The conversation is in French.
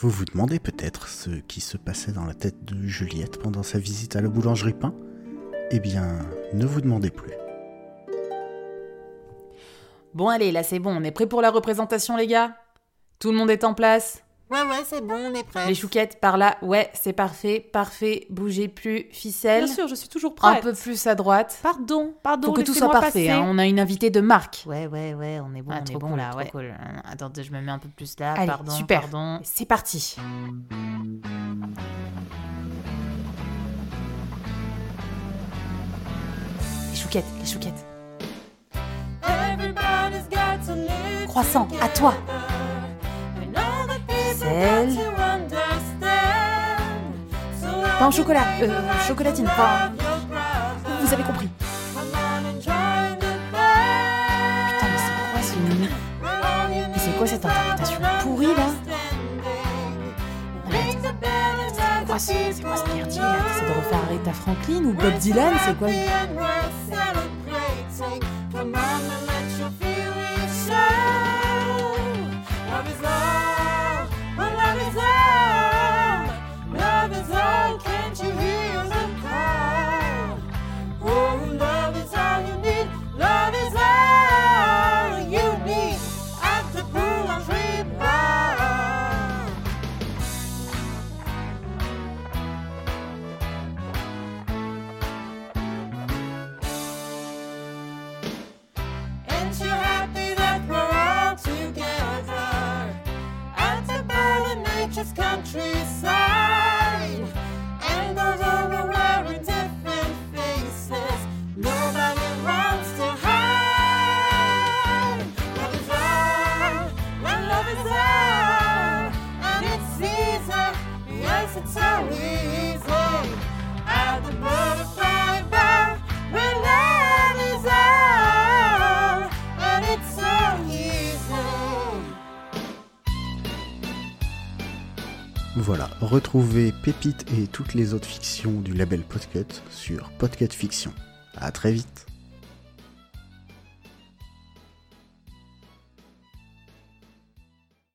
Vous vous demandez peut-être ce qui se passait dans la tête de Juliette pendant sa visite à la boulangerie Pain? Eh bien, ne vous demandez plus. Bon allez, là c'est bon, on est prêt pour la représentation les gars? Tout le monde est en place? Ouais, ouais, c'est bon, on est prêt. Les chouquettes par là, ouais, c'est parfait, parfait, bougez plus, ficelle. Bien sûr, je suis toujours Un prête. peu plus à droite. Pardon, pardon. Faut que tout soit parfait, hein, on a une invitée de marque. Ouais, ouais, ouais, on est bon, Ah, on trop est bon cool, là, trop ouais. cool. Attendez, je me mets un peu plus là, Allez, pardon, super. pardon. C'est parti. Les chouquettes, les chouquettes. Croissant, à toi. Ficelle. Pain au chocolat, euh, chocolatine, pain. Vous avez compris. Putain, mais c'est quoi ce... Mais c'est quoi cette interprétation pourrie là C'est quoi ce, c'est quoi ce là C'est de refaire Aretha Franklin ou Bob Dylan C'est quoi Voilà, retrouvez Pépite et toutes les autres fictions du label Podcut sur Podcut Fiction. À très vite